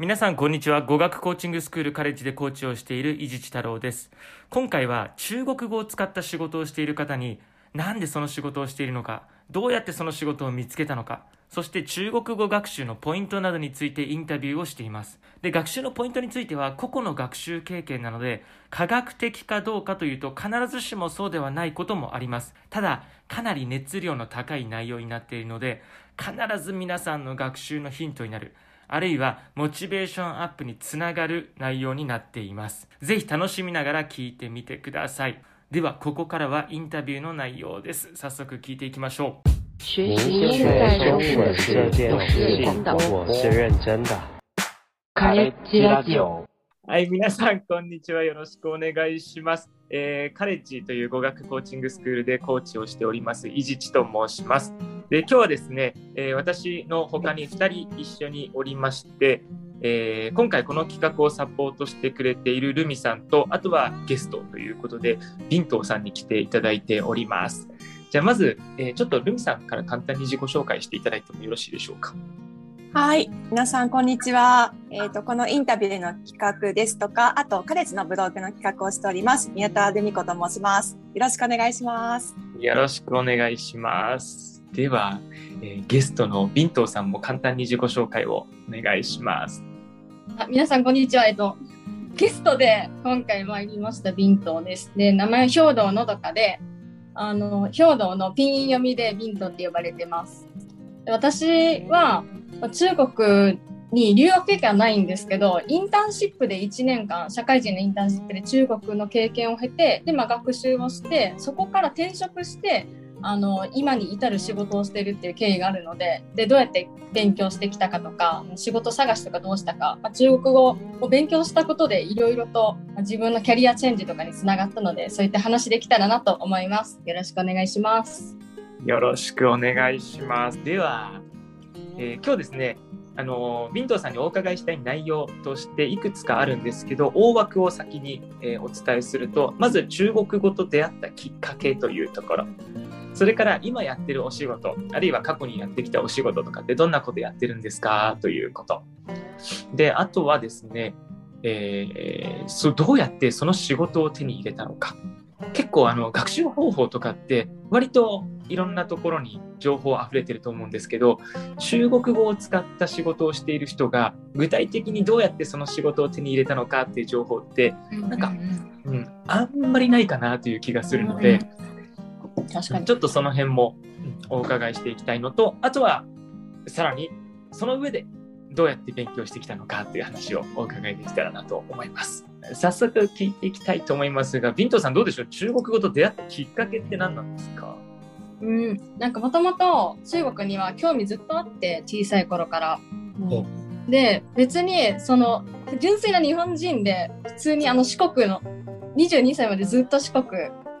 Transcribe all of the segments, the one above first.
皆さんこんにちは。語学コーチングスクールカレッジでコーチをしている伊地知太郎です。今回は中国語を使った仕事をしている方になんでその仕事をしているのかどうやってその仕事を見つけたのかそして中国語学習のポイントなどについてインタビューをしています。で学習のポイントについては個々の学習経験なので科学的かどうかというと必ずしもそうではないこともあります。ただかなり熱量の高い内容になっているので必ず皆さんの学習のヒントになる。あるいはモチベーションアップにつながる内容になっています。ぜひ楽しみながら聞いてみてください。では、ここからはインタビューの内容です。早速聞いていきましょう。学習在我是认真的。カレッジラジオ。はい、皆さん、こんにちは。よろしくお願いします。えー、カレッジという語学コーチングスクールでコーチをしております、伊地知と申します。で今日はですね、えー、私の他に2人一緒におりまして、えー、今回この企画をサポートしてくれているルミさんとあとはゲストということでビントーさんに来ていただいておりますじゃあまず、え、ちょっとルミさんから簡単に自己紹介していただいてもよろしいでしょうか？はい。皆さん、こんにちは。えっ、ー、と、このインタビューの企画ですとか、あと、カレッジのブログの企画をしております。宮田ルミ子と申します。よろしくお願いします。よろしくお願いします。では、えー、ゲストのビントーさんも簡単に自己紹介をお願いします。あ皆さんこんにちは。えっとゲストで今回参りましたビントーです。で名前兵道のどかで、あの兵道のピン読みでビントって呼ばれてます。私は中国に留学経験はないんですけどインターンシップで1年間社会人のインターンシップで中国の経験を経てで、まあ、学習をしてそこから転職してあの今に至る仕事をしてるっていう経緯があるのででどうやって勉強してきたかとか仕事探しとかどうしたか、まあ、中国語を勉強したことでいろいろと自分のキャリアチェンジとかにつながったのでそういった話できたらなと思います。よろしくお願いします。よろしくお願いしますでは、えー、今日ですねあのビントさんにお伺いしたい内容としていくつかあるんですけど大枠を先に、えー、お伝えするとまず中国語と出会ったきっかけというところそれから今やってるお仕事、あるいは過去にやってきたお仕事とかってどんなことやってるんですかということ。で、あとはですね、えー、どうやってその仕事を手に入れたのか。結構あの学習方法とかって割といろんなところに情報あふれてると思うんですけど中国語を使った仕事をしている人が具体的にどうやってその仕事を手に入れたのかっていう情報ってなんか、うん、あんまりないかなという気がするので、確かにちょっとその辺もお伺いしていきたいのとあとはさらにその上でどうやって勉強してきたのかっていう話をお伺いできたらなと思います。早速聞いていきたいと思いますが、ビントさんどうでしょう？中国語と出会ったきっかけって何なんですか？うん、なんかもともと中国には興味ずっとあって小さい頃から。う。ん、で別にその純粋な日本人で普通にあの四国の22歳までずっと四国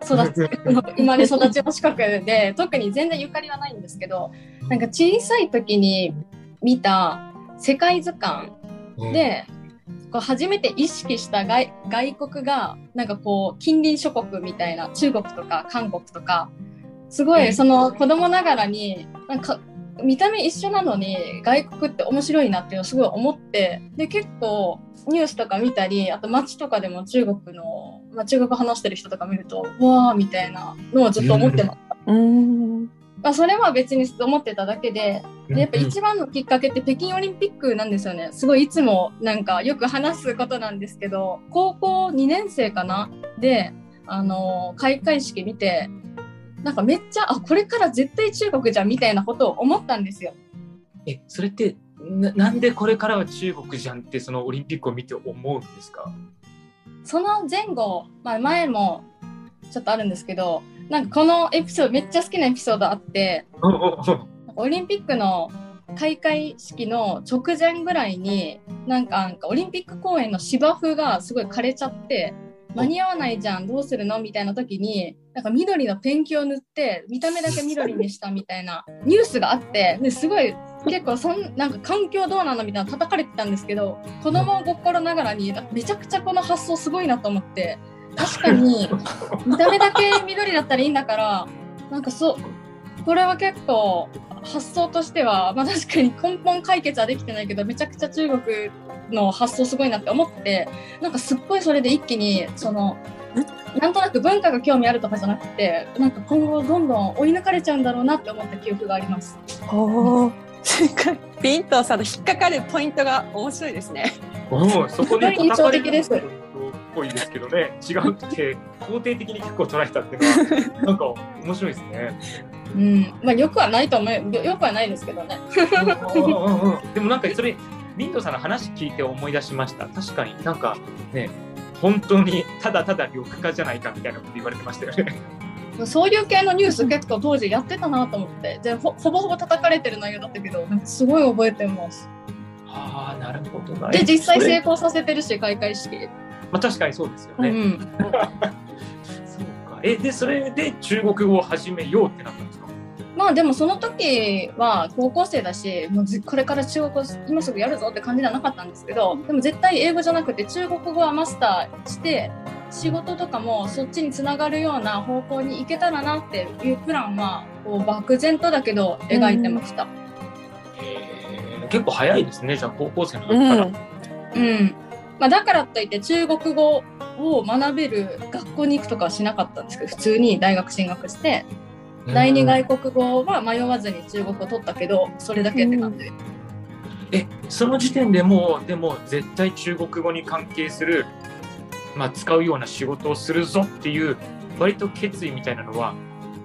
育ち 生まれ育ちの近くで特に全然ゆかりはないんですけどなんか小さい時に見た世界図鑑で、こう初めて意識した外外国がなんかこう近隣諸国みたいな中国とか韓国とかすごいその子供ながらになんか見た目一緒なのに外国って面白いなっていうのをすごい思ってで結構ニュースとか見たりあと街とかでも中国の、まあ、中国話してる人とか見るとわーみたいなのをずっと思ってました。うんまあ、それは別に思ってただけででやっぱ一番のきっかけって北京オリンピックなんですよね。すごいいつもなんかよく話すことなんですけど高校2年生かな？であの開会式見てなんかめっちゃあこれから絶対中国じゃんみたいなことを思ったんですよ。えそれってななんでこれからは中国じゃんってそのオリンピックを見て思うんですか？その前後、まあ、前もちょっとあるんですけどなんかこのエピソードめっちゃ好きなエピソードあってオリンピックの開会式の直前ぐらいになんかオリンピック公園の芝生がすごい枯れちゃって間に合わないじゃんどうするのみたいな時になんか緑のペンキを塗って見た目だけ緑にしたみたいな ニュースがあってですごい結構そんなんか環境どうなのみたいな叩かれてたんですけど子供心ながらにめちゃくちゃこの発想すごいなと思って確かに見た目だけ緑だったらいいんだからなんかそうこれは結構発想としては、まあ、確かに根本解決はできてないけどめちゃくちゃ中国の発想すごいなって思ってなんかすっごいそれで一気にそのなんとなく文化が興味あるとかじゃなくてなんか今後どんどん追い抜かれちゃうんだろうなって思った記憶があります。おお。すごい。ビントさんの引っかかるポイントが面白いですね。おお、そこで印象的ですぽいですけどね、違うって肯定的に結構捉えたっていうのは なんか面白いですね。うん、まあよくはないと思うよよくはないですけどね。うんうんうんでもなんかそれビントさんの話聞いて思い出しました。確かになんかね、本当にただただ緑化じゃないかみたいなこと言われてましたよね。そういう系のニュース結構当時やってたなと思ってでほほぼほぼ叩かれてる内容だったけどすごい覚えてます。ああ、なるほどな。で実際成功させてるし開会式。まあ確かにそうですよね。うん、そうか。え、で、それで中国語を始めようってなったんですか？まあでもその時は高校生だしもうずこれから中国語今すぐやるぞって感じではなかったんですけどでも絶対英語じゃなくて中国語はマスターして仕事とかもそっちにつながるような方向に行けたらなっていうプランはこう漠然とだけど描いてました。へー結構早いですね、じゃあ高校生の時うから。ん。うんまあ、だからといって中国語を学べる学校に行くとかはしなかったんですけど普通に大学進学して第二外国語は迷わずに中国語を取ったけどそれだけって感じ。え、その時点でもう、でも絶対中国語に関係する、まあ使うような仕事をするぞっていう、割と決意みたいなのは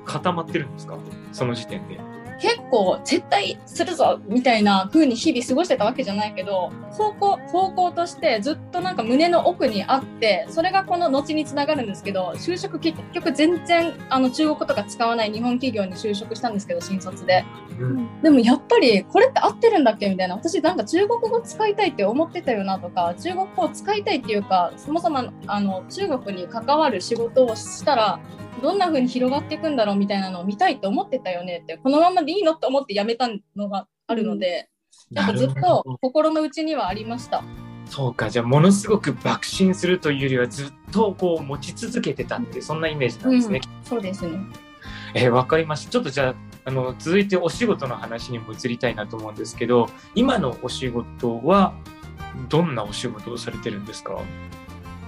固まってるんですか？その時点で。結構絶対するぞみたいな風に日々過ごしてたわけじゃないけど方向方向としてずっとなんか胸の奥にあってそれがこの後につながるんですけど就職結局全然あの中国語とか使わない日本企業に就職したんですけど新卒で。うん。でもやっぱりこれって合ってるんだっけみたいな。私なんか中国語使いたいって思ってたよなとか中国語を使いたいっていうかそもそもあの中国に関わる仕事をしたらどんな風に広がっていくんだろうみたいなのを見たいって思ってたよねってこのままでいいのって思って辞めたのがあるので、やっぱずっと心の内にはありました。そうか、じゃあものすごく爆心するというよりはずっとこう持ち続けてたってそんなイメージなんですね。そうですね。えーわかりました。ちょっとじゃああの続いてお仕事の話にも移りたいなと思うんですけど、今のお仕事はどんなお仕事をされてるんですか？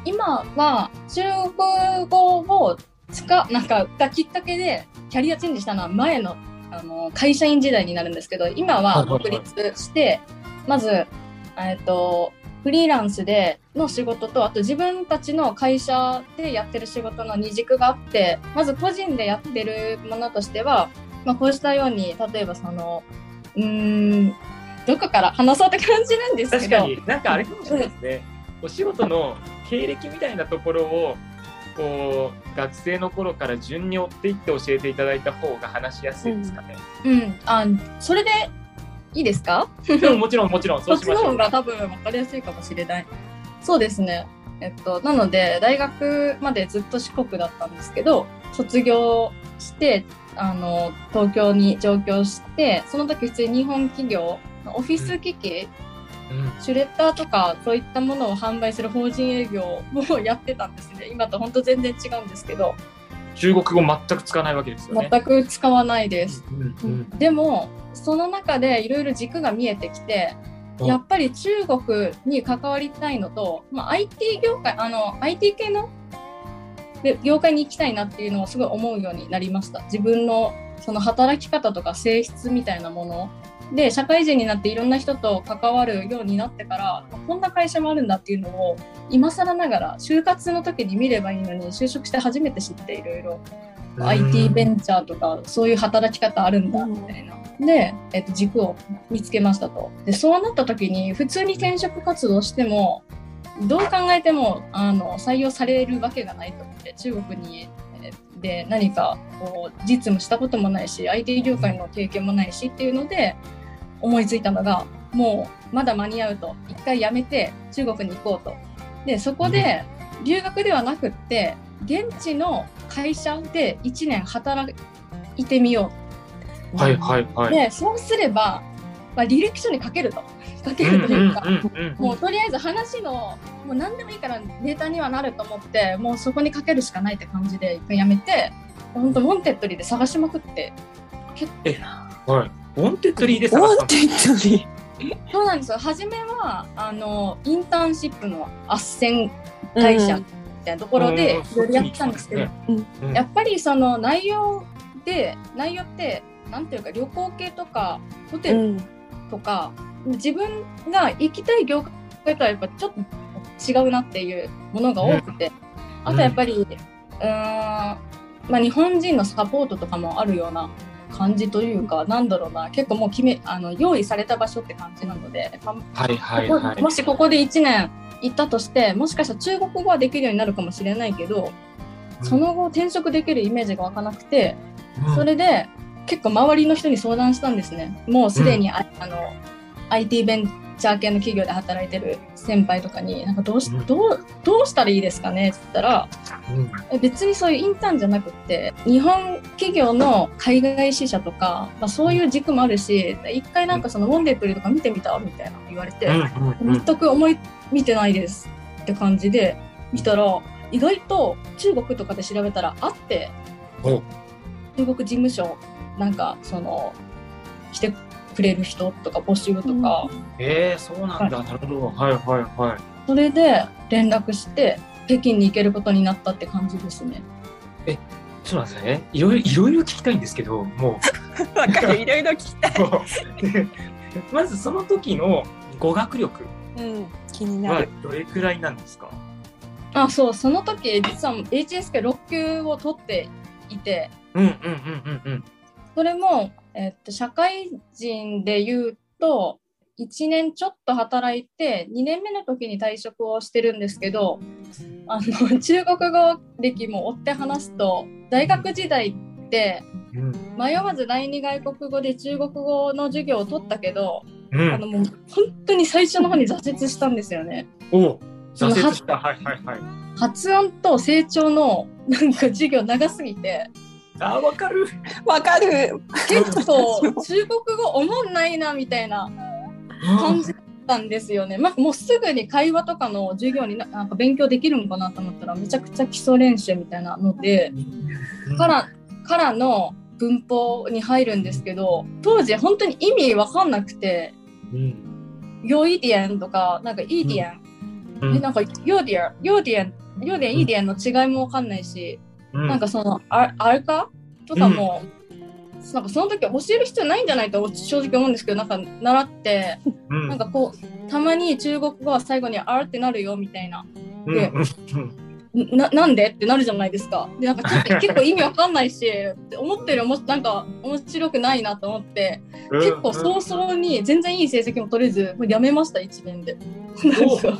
今は中国語を使なんかがきっかけでキャリアチェンジしたのは前のあの会社員時代になるんですけど今は独立してまずえっとフリーランスでの仕事とあと自分たちの会社でやってる仕事の二軸があってまず個人でやってるものとしては、まあ、こうしたように例えばそのうーんどこから話そうって感じなんですけど。確かになんかあれかもしれないですね。お仕事の経歴みたいなところをこう学生の頃から順に追っていって教えていただいた方が話しやすいですかね。うん、あそれでいいですか？でももちろんもちろんそそうっちの方しましょう。が多分分かりやすいかもしれない。そうですね。えっと、なので、大学までずっと四国だったんですけど、卒業して、あの、東京に上京して、その時普通に日本企業、オフィス機器、うんシュレッダーとかそういったものを販売する法人営業をやってたんですね。今と本当全然違うんですけど、中国語全く使わないわけですよね。全く使わないです。うんうんでも、その中でいろいろ軸が見えてきて、やっぱり中国に関わりたいのと、まあ、IT 業界、あの、IT 系ので業界に行きたいなっていうのをすごい思うようになりました。自分のその働き方とか性質みたいなもので、社会人になっていろんな人と関わるようになってから、こんな会社もあるんだっていうのを、今更ながら、就活の時に見ればいいのに、就職して初めて知っていろいろ。IT ベンチャーとかそういう働き方あるんだみたいな。で、えっと、軸を見つけましたと。でそうなった時に普通に転職活動してもどう考えてもあの採用されるわけがないと思って中国にえーで何かこう実務したこともないし IT 業界の経験もないしっていうので思いついたのがもうまだ間に合うと一回やめて中国に行こうと。でそこで留学ではなくって現地の会社で1年働いてみよはいはいはう。い。でそうすれば、まあ、履歴書に書けると。書けるというか、もうとりあえず話のもう何でもいいからネタにはなると思ってもうそこに書けるしかないって感じで一回やめて本当ウォンテッドリーで探しまくってはい。ウォンテッドリーで探したの？ウォンテッドリそうなんですよ。初めは、あの、インターンシップの斡旋会社みたいなところでうん。いろいろやったんですけど、うん。やっぱりその内容で、内容って、なんていうか、旅行系とか、ホテルうん。とか、自分が行きたい業界とはやっぱちょっと違うなっていうものが多くて、あとやっぱり、うーん、まあ、日本人のサポートとかもあるような感じというか、なんだろうな、結構もう決め、あの、用意された場所って感じなので、まあはいはいこはい。こもしここで1年行ったとして、もしかしたら中国語はできるようになるかもしれないけど、その後転職できるイメージが湧かなくて、うんそれで結構周りの人に相談したんですね。もうすでにあ、あの IT ベンチャー系の企業で働いてる先輩とかに、なんかどうしうん。どうどうしたらいいですかねって言ったら、うん。え別にそういうインターンじゃなくって、日本企業の海外支社とか、まあ、そういう軸もあるし、一回なんかそのウォンデプリとか見てみたみたいなの言われて、全く思い見てないですって感じで見たら意外と中国とかで調べたらあってお。中国事務所なんかその来てくれる人とか募集とか、えー、そうなんだ。なるほど。はいはいはい。それで連絡して北京に行けることになったって感じですね。そうなんですね。いろいろいろいろ聞きたいんですけど、も わかるいろいろ聞きたい。まずその時の語学力うん、気になはる。どれくらいなんですか？あそうその時実は HSK6 級を取っていてうんうんうんうんうん。それも、えっと、社会人で言うと、1年ちょっと働いて、2年目の時に退職をしてるんですけど、あの、中国語歴も追って話すと、大学時代って、うん迷わず第二外国語で中国語の授業を取ったけど、うん。あの、もう本当に最初の方に挫折したんですよね。お挫折した。はいはいはい。発音と成長のなんか授業長すぎて、あーわかる。わかる。結構中国語おもんないなみたいな感じだったんですよね。まあ、もうすぐに会話とかの授業にななんか勉強できるのかなと思ったらめちゃくちゃ基礎練習みたいなので、うん。からからの文法に入るんですけど当時本当に意味わかんなくてうん「有一点」とかなんか「一点」うん。えなんか「有点」「有点」「有点」「一点」の違いもわかんないし、うん。なんかそのあアル化とかも、なんかその時は教える必要ないんじゃないと正直思うんですけどなんか習ってうん。なんかこうたまに中国語は最後に「あ」ってなるよみたいな。うん。でうんななんで？ってなるじゃないですか。でなんかちょっと 結構意味わかんないし思ってるもなんか面白くないなと思って結構早々に全然いい成績も取れずもうやめました1年で。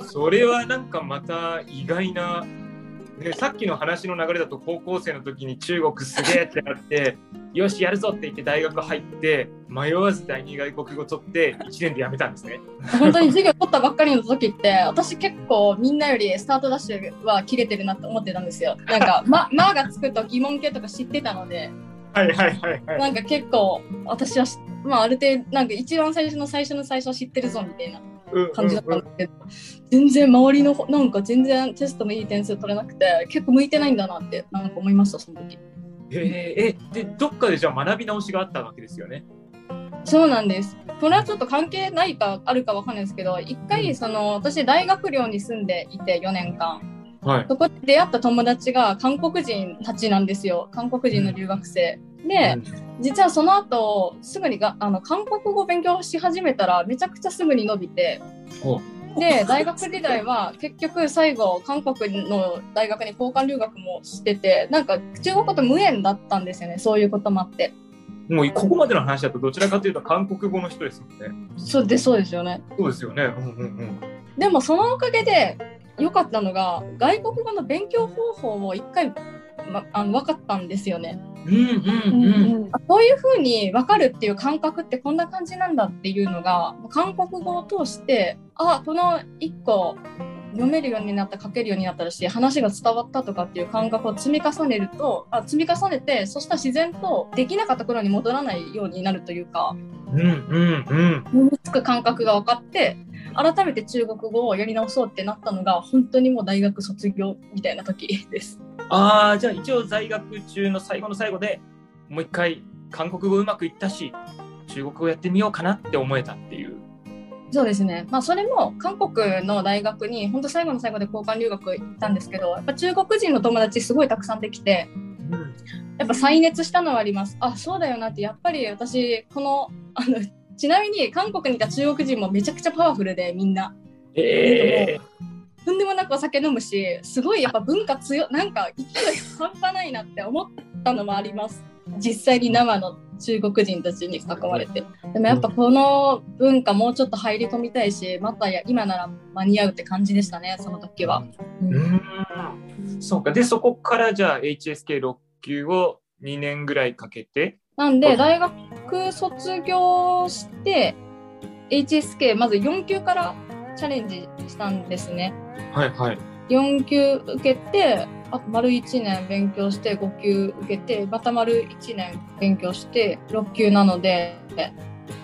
それはなんかまた意外な、ね、さっきの話の流れだと高校生の時に中国すげえってなって よしやるぞって言って大学入って迷わず第二外国語取って1年で辞めたんですね。本当に授業取ったばっかりの時って私結構みんなよりスタートダッシュは切れてるなって思ってたんですよ。なんか「ま」まがつくと疑問形とか知ってたのではいはいはいはい。なんか結構私はしまあある程度なんか一番最初の最初の最初は知ってるぞみたいなうん感じだったうんんですけど、全然周りのなんか全然テストのいい点数取れなくて結構向いてないんだなってなんか思いましたその時。へええでどっかでじゃあ学び直しがあったわけですよね。そうなんです。これはちょっと関係ないかあるかわかんないですけど、一回その私大学寮に住んでいて4年間。はい。そこで出会った友達が韓国人たちなんですよ。韓国人の留学生。で、実はその後、すぐにがあの韓国語を勉強し始めたら、めちゃくちゃすぐに伸びてほ、で、大学時代は結局最後、韓国の大学に交換留学もしてて、なんか中国語と無縁だったんですよね。そういうこともあって。もうここまでの話だとどちらかというと韓国語の人ですもんね。そうで、そうですよね。そうですよね。うんうんうん。でもそのおかげで良かったのが、外国語の勉強方法を一回、ま、あの分かったんですよね。うんうんうん。あこういう風に分かるっていう感覚ってこんな感じなんだっていうのが韓国語を通してあこの1個読めるようになった書けるようになったし話が伝わったとかっていう感覚を積み重ねるとあ積み重ねてそしたら自然とできなかった頃に戻らないようになるというかうんうんうん。身につく感覚が分かって改めて中国語をやり直そうってなったのが本当にもう大学卒業みたいな時です。ああ、じゃあ一応在学中の最後の最後でもう一回韓国語うまくいったし、中国語やってみようかなって思えたっていう。そうですね。まあそれも韓国の大学に本当最後の最後で交換留学行ったんですけど、やっぱ中国人の友達すごいたくさんできて、うんやっぱ再熱したのはあります。あ、そうだよなって、やっぱり私、この、あの、ちなみに韓国にいた中国人もめちゃくちゃパワフルでみんな。えとんでもなくお酒飲むし、すごいやっぱ文化強い、なんか勢い半端ないなって思ったのもあります。実際に生の中国人たちに囲まれて。でもやっぱこの文化もうちょっと入り込みたいし、またや今なら間に合うって感じでしたね、その時は。ーうんそうか。で、そこからじゃあ HSK6 級を2年ぐらいかけて、なんで、大学卒業して、HSK、まず4級からチャレンジしたんですね。はいはい。4級受けて、あと丸1年勉強して、5級受けて、また丸1年勉強して、6級なので、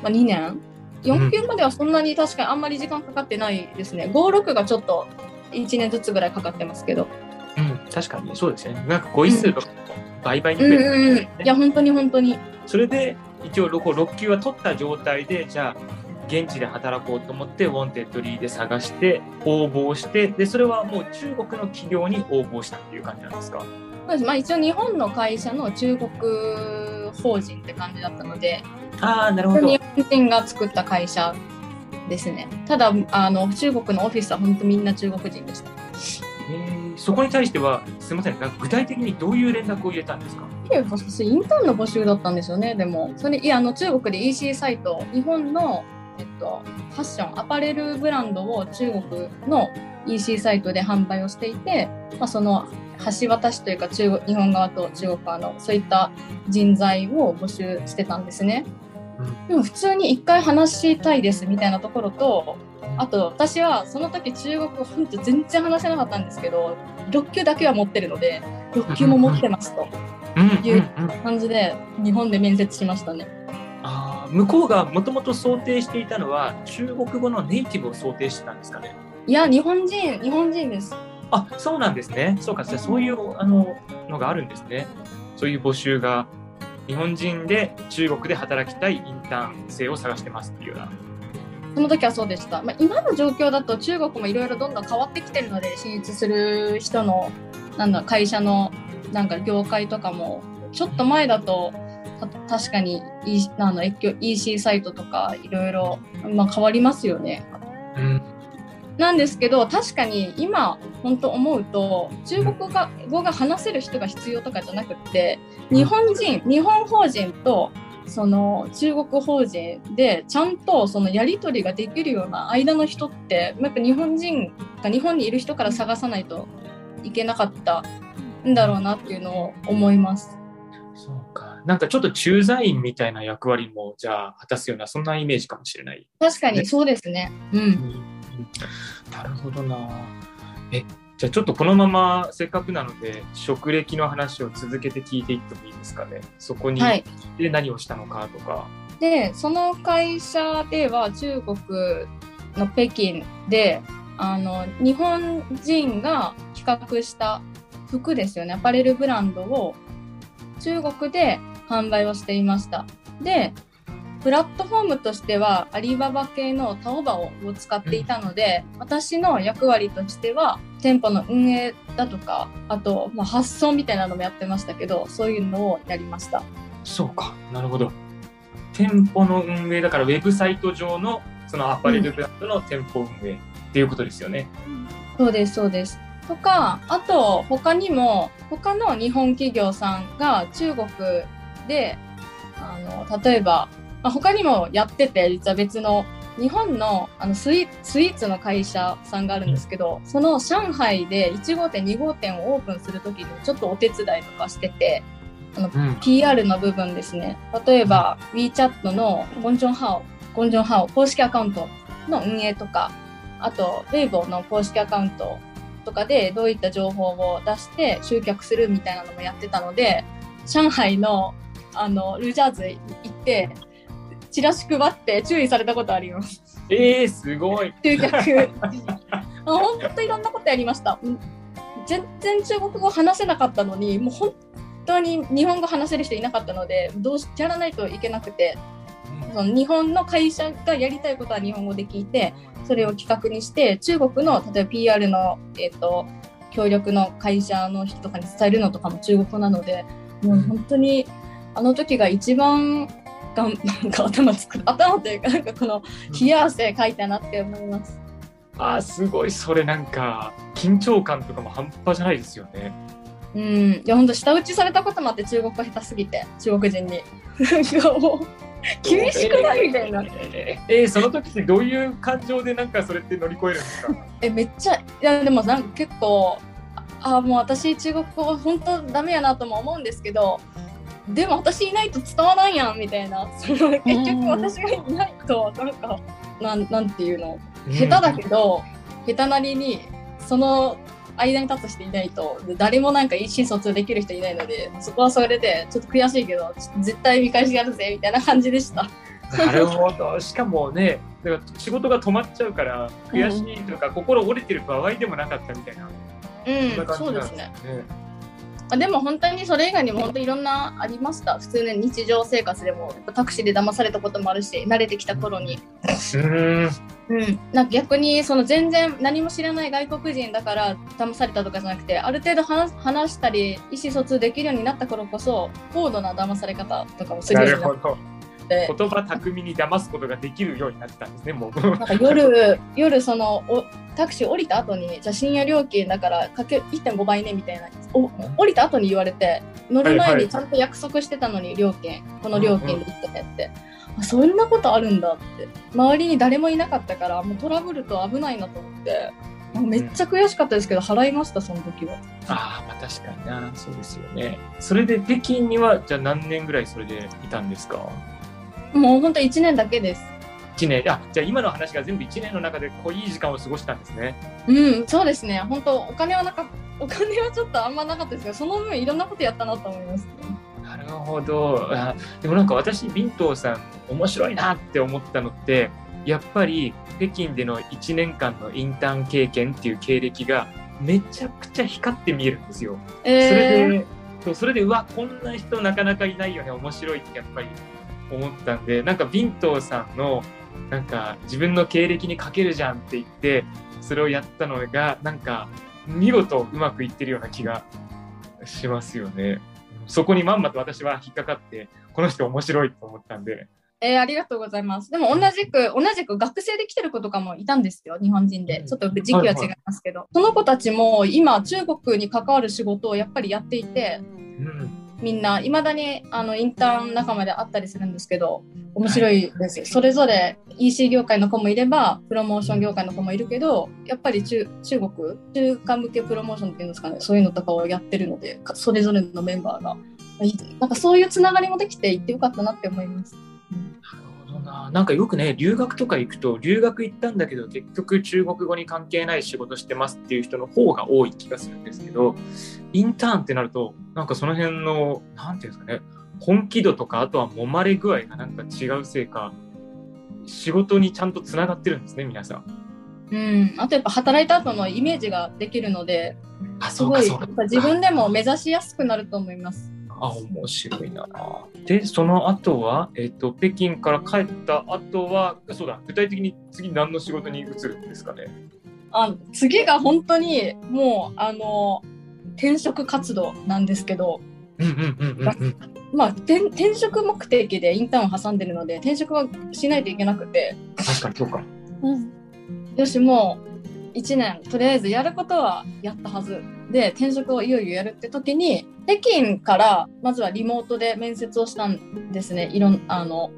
まあ、2年 ?4 級まではそんなに確かにあんまり時間かかってないですね。5、6がちょっと1年ずつぐらいかかってますけど。うん、確かにそうですね。なんか語彙数が倍々に増うんえて、うんうん。いや、本当に本当に。それで一応こう6級は取った状態で、じゃあ現地で働こうと思って、ウォンテッドリーで探して、応募して、で、それはもう中国の企業に応募したっていう感じなんですか？そうです。まあ一応日本の会社の中国法人って感じだったので、ああ、なるほど。日本人が作った会社ですね。ただ、あの、中国のオフィスは本当みんな中国人でした。えーそこに対しては、すみません、具体的にどういう連絡を入れたんですか？インターンの募集だったんですよね、でも。それ、いや、あの、中国で EC サイト、日本の、えっと、ファッション、アパレルブランドを中国の EC サイトで販売をしていて、まあ、その、橋渡しというか中国、日本側と中国側のそういった人材を募集してたんですね。うん。でも普通に一回話したいですみたいなところと、あと私はその時中国語本当全然話せなかったんですけど、6級だけは持ってるので、6級も持ってますとうん。いう感じで日本で面接しましたね。向こうがもともと想定していたのは、中国語のネイティブを想定してたんですかね？いや、日本人、日本人です。あそうなんですね。そうか、じゃあそういうあののがあるんですね。そういう募集が、日本人で中国で働きたいインターン生を探してますっていうような。その時はそうでした。まあ、今の状況だと中国もいろいろどんどん変わってきてるので、進出する人の、なんだ、会社の、なんか業界とかも、ちょっと前だと、た確かに、E- あの EC サイトとかいろいろ、まあ、変わりますよね。うんなんですけど確かに今本当思うと中国が語が話せる人が必要とかじゃなくって日本人日本法人とその中国法人でちゃんとそのやり取りができるような間の人ってやっぱ日本人が日本にいる人から探さないといけなかったんだろうなっていうのを思います。なんかちょっと駐在員みたいな役割もじゃあ果たすような、そんなイメージかもしれない。確かにそうですね。うん。なるほどな。え、じゃあちょっとこのまませっかくなので、職歴の話を続けて聞いていってもいいですかね？そこにはい。で何をしたのかとか。でその会社では中国の北京であの日本人が企画した服ですよねアパレルブランドを中国で販売をしていましたでプラットフォームとしてはアリババ系のタオバオを使っていたので、私の役割としては店舗の運営だとかあと、まあ、発送みたいなのもやってましたけどそういうのをやりましたそうか。なるほど。店舗の運営だから、ウェブサイト上のそのアパレルブランドの店舗運営っていうことですよね。そうです、そうです。とか、あと、他にも、他の日本企業さんが中国で、あの、例えば、まあ、他にもやってて、実は別の、日本のあのスイスイーツの会社さんがあるんですけど、その上海で1号店、2号店をオープンするときにちょっとお手伝いとかしてて、うん。PR の部分ですね。例えば、WeChat のゴンジョンハオ、ゴンジョンハオ公式アカウントの運営とか、あと、ウェイボーの公式アカウントとかでどういった情報を出して集客するみたいなのもやってたので、上海の、あの、ルジャーズ行って、チラシ配って注意されたことあります。えー、すごい。集客。本当いろんなことやりました。うん全然中国語話せなかったのに、もう本当に日本語話せる人いなかったので、どうしやらないといけなくて、その日本の会社がやりたいことは日本語で聞いてそれを企画にして中国の例えば PR の、えーと、協力の会社の人とかに伝えるのとかも中国語なのでもう本当にあの時が一番がん なんか頭つく頭というかなんかこの冷や汗かいたなって思います。あすごいそれなんか緊張感とかも半端じゃないですよね。うん、いや本当舌打ちされたこともあって中国が下手すぎて中国人に。厳しくないみたいな。えー、えー、その時ってどういう感情でなんかそれって乗り越えるんですか？えめっちゃいやでもなんか結構あもう私中国語本当ダメやなとも思うんですけどでも私いないと伝わらんやんみたいな。その結局私がいないとなんかなんなんていうの。下手だけど、下手なりにその間に立つ人いないと。誰もなんか意思疎通できる人いないのでそこはそれでちょっと悔しいけど絶対見返しやるぜみたいな感じでした。なるほど。しかもねだから仕事が止まっちゃうから悔しいとか、うん、心折れてる場合でもなかったみたいな。うん、そうですね。あでも本当にそれ以外にも本当いろんなありました。普通の日常生活でもタクシーで騙されたこともあるし慣れてきた頃に。うん。なんか逆にその全然何も知らない外国人だから騙されたとかじゃなくてある程度話したり意思疎通できるようになった頃こそ高度な騙され方とかもするようになって言葉巧みに騙すことができるようになったんですね、もう。なんか夜、夜そのおタクシー降りた後に、じゃあ深夜料金だからかけ1.5倍ねみたいなお、降りた後に言われて、乗る前にちゃんと約束してたのに、料金、この料金で行ってねって。あそんなことあるんだって。周りに誰もいなかったからもうトラブルと危ないなと思って。めっちゃ悔しかったですけど、うん、払いましたその時は。ああまあ確かにな。そうですよね。それで北京にはじゃあ何年ぐらいそれでいたんですか？もう本当1年だけです。1年あじゃあ今の話が全部1年の中で濃い時間を過ごしたんですね。うんそうですね本当お金はなかお金はちょっとあんまなかったですけどその分いろんなことやったなと思います、ね、なるほどあでもなんか私ビントーさん面白いなって思ったのってやっぱり北京での1年間のインターン経験っていう経歴がめちゃくちゃ光って見えるんですよ。えー、それでそれでうわこんな人なかなかいないよね面白いってやっぱり思ったんでなんかビントーさんのなんか自分の経歴にかけるじゃんって言ってそれをやったのがなんか見事うまくいってるような気がしますよね。そこにまんまと私は引っかかってこの人面白いと思ったんで。えー、ありがとうございます。でも同じく、同じく学生で来てる子とかもいたんですよ、日本人で。ちょっと時期は違いますけど。はいはい、その子たちも今、中国に関わる仕事をやっぱりやっていて、うんみんないまだにあのインターン仲間であったりするんですけど面白いです、はい、それぞれ EC 業界の子もいればプロモーション業界の子もいるけどやっぱり中中国中華向けプロモーションっていうんですかねそういうのとかをやってるのでそれぞれのメンバーがなんかそういうつながりもできていってよかったなって思います。ななんかよくね留学とか行くと留学行ったんだけど結局中国語に関係ない仕事してますっていう人の方が多い気がするんですけどインターンってなるとなんかその辺の何て言うんですかね本気度とかあとは揉まれ具合がなんか違うせいか仕事にちゃんとつながってるんですね皆さん。うん、あとやっぱ働いた後のイメージができるのですごい自分でも目指しやすくなると思います。あ、面白いな。で、その後は、えっ、ー、と、北京から帰った後は、そうだ、具体的に次何の仕事に移るんですかね？あ次が本当にもうあの転職活動なんですけど、まあ転職目的でインターンを挟んでるので転職はしないといけなくて。確かにそうか、うん、よしもう1年とりあえずやることはやったはずで転職をいよいよやるって時に北京からまずはリモートで面接をしたんですね。いろんあの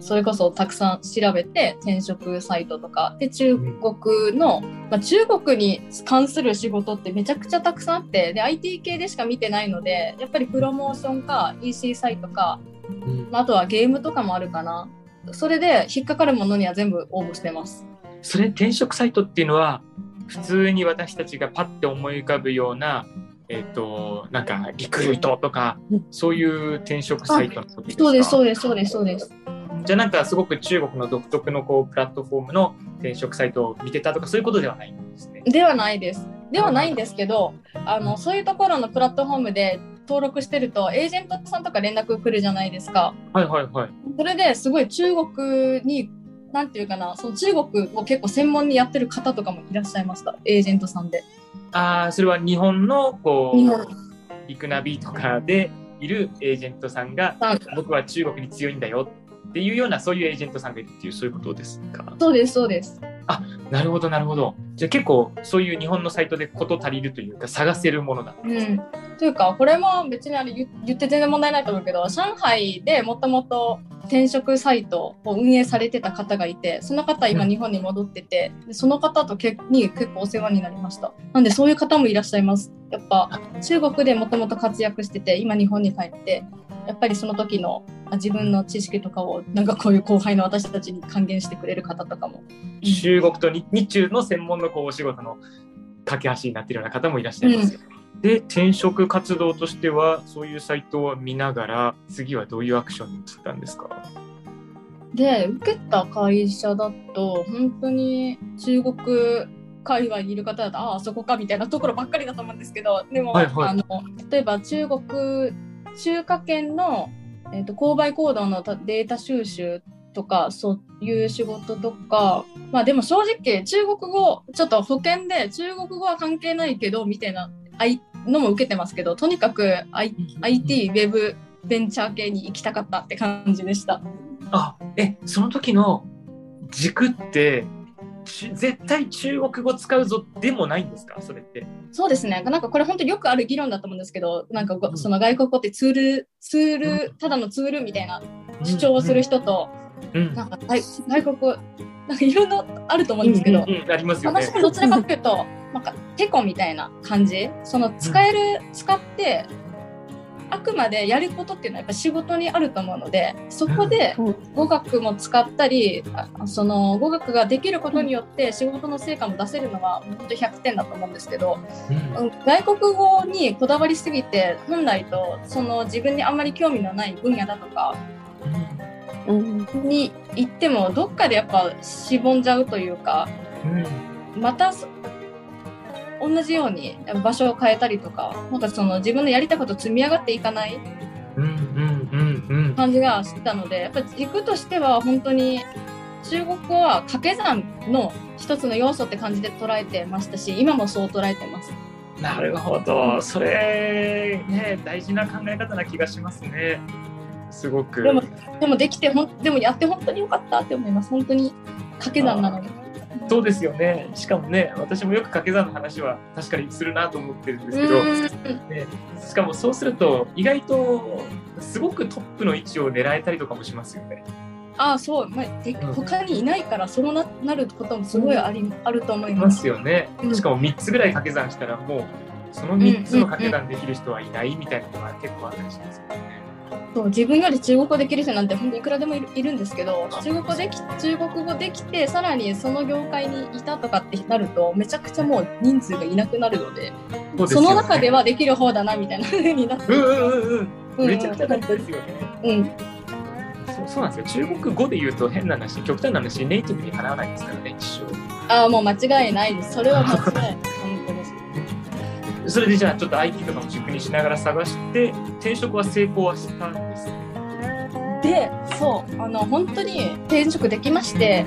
それこそたくさん調べて転職サイトとか。で中国の、まあ、中国に関する仕事ってめちゃくちゃたくさんあって。で IT 系でしか見てないのでやっぱりプロモーションか EC サイトか、まあ、あとはゲームとかもあるかな。それで引っかかるものには全部応募してます。それ転職サイトっていうのは普通に私たちがパッて思い浮かぶようなえっ、ー、と、なんか、リクルートとか、そういう転職サイトのことですか？そうです、そうです、そうです、そうです。じゃあなんかすごく中国の独特のこうプラットフォームの転職サイトを見てたとかそういうことではないんですね。ではないです。ではないんですけど、あのそういうところのプラットフォームで登録してるとエージェントさんとか連絡来るじゃないですか。はいはいはい。それですごい中国になんていうかなその中国を結構専門にやってる方とかもいらっしゃいましたエージェントさんで。ああ、それは日本のこう、リクナビとかでいるエージェントさんが、僕は中国に強いんだよっていうような、そういうエージェントさんがいるっていう、そういうことですか？そうですそうです。なるほど、なるほど。じゃあ結構、そういう日本のサイトで事足りるというか、探せるものだ。うん、というかこれも別にあれ言言って全然問題ないと思うけど上海でもともと転職サイトを運営されてた方がいてその方今うん。日本に戻っててでその方とけに結構お世話になりました。なんでそういう方もいらっしゃいます。やっぱ中国でもともと活躍してて今日本に帰ってやっぱりその時のあ自分の知識とかをなんかこういう後輩の私たちに還元してくれる方とかも。中国と日日中の専門のこうお仕事の架け橋になっているような方もいらっしゃいますよ。で、転職活動としては、そういうサイトを見ながら、次はどういうアクションに移ったんですか？で受けた会社だと本当に中国界隈にいる方だとああそこかみたいなところばっかりだと思うんですけどでも、はいはい。あの例えば中国中華圏の、えー、と購買行動のたデータ収集とかそういう仕事とかまあでも正直中国語ちょっと保険で中国語は関係ないけどみたいなのも受けてますけどとにかく、I、IT ウェブベンチャー系に行きたかったって感じでした。あ、え、その時の軸って、ち絶対中国語使うぞでもないんですか？それって。そうですね。なんかこれ本当によくある議論だと思うんですけど、なんかごうん。その外国語ってツール、ツール、ただのツールみたいな主張をする人と、うん、なんか外外国語、なんかいろんなあると思うんですけど、うんうんうん。ありますよね。どちらかというと、なんかテコみたいな感じ、その使える、使って、あくまでやることっていうのはやっぱ仕事にあると思うので、そこでうん語学も使ったり、あその語学ができることによって仕事の成果も出せるのは本当100点だと思うんですけど、うん。外国語にこだわりすぎて本来とその自分にあんまり興味のない分野だとかうん。に行ってもどっかでやっぱしぼんじゃうというかうん。またそ同じように場所を変えたりとかなんかその自分のやりたいこと積み上がっていかない感じがしたのでやっぱ軸としては本当に中国語は掛け算の一つの要素って感じで捉えてましたし今もそう捉えてます。なるほど。それ、ね、大事な考え方な気がしますね。すごく。でもでもできてほんでもやって本当によかったって思います本当に掛け算なので。そうですよね。しかもね、私もよく掛け算の話は確かにするなと思ってるんですけど、うんね、しかもそうすると意外とすごくトップの位置を狙えたりとかもしますよね。ああそう、まあ、他にいないからそうななることもすごいあり、あると思いいま。ますすよねう。んしかも3つぐらい掛け算したらもうその3つの掛け算できる人はいないみたいなのが結構あったりしますよね。そう自分より中国語できる人なんて本当にいくらでもいるいるんですけど中国語でき中国語できてさらにその業界にいたとかってなるとめちゃくちゃもう人数がいなくなるのでそねその中ではできる方だなみたいな風になってうんうんうんうん。うんめちゃくちゃ大事ですよね。うんそうそうなんですよ。中国語で言うと変な話、極端な話、ネイティブにかなわないですからね、一生。ああもう間違いないですそれは間違いないそれでじゃあちょっと IT とかも軸にしながら探して転職は成功はしたんですでそうあの本当に転職できまして。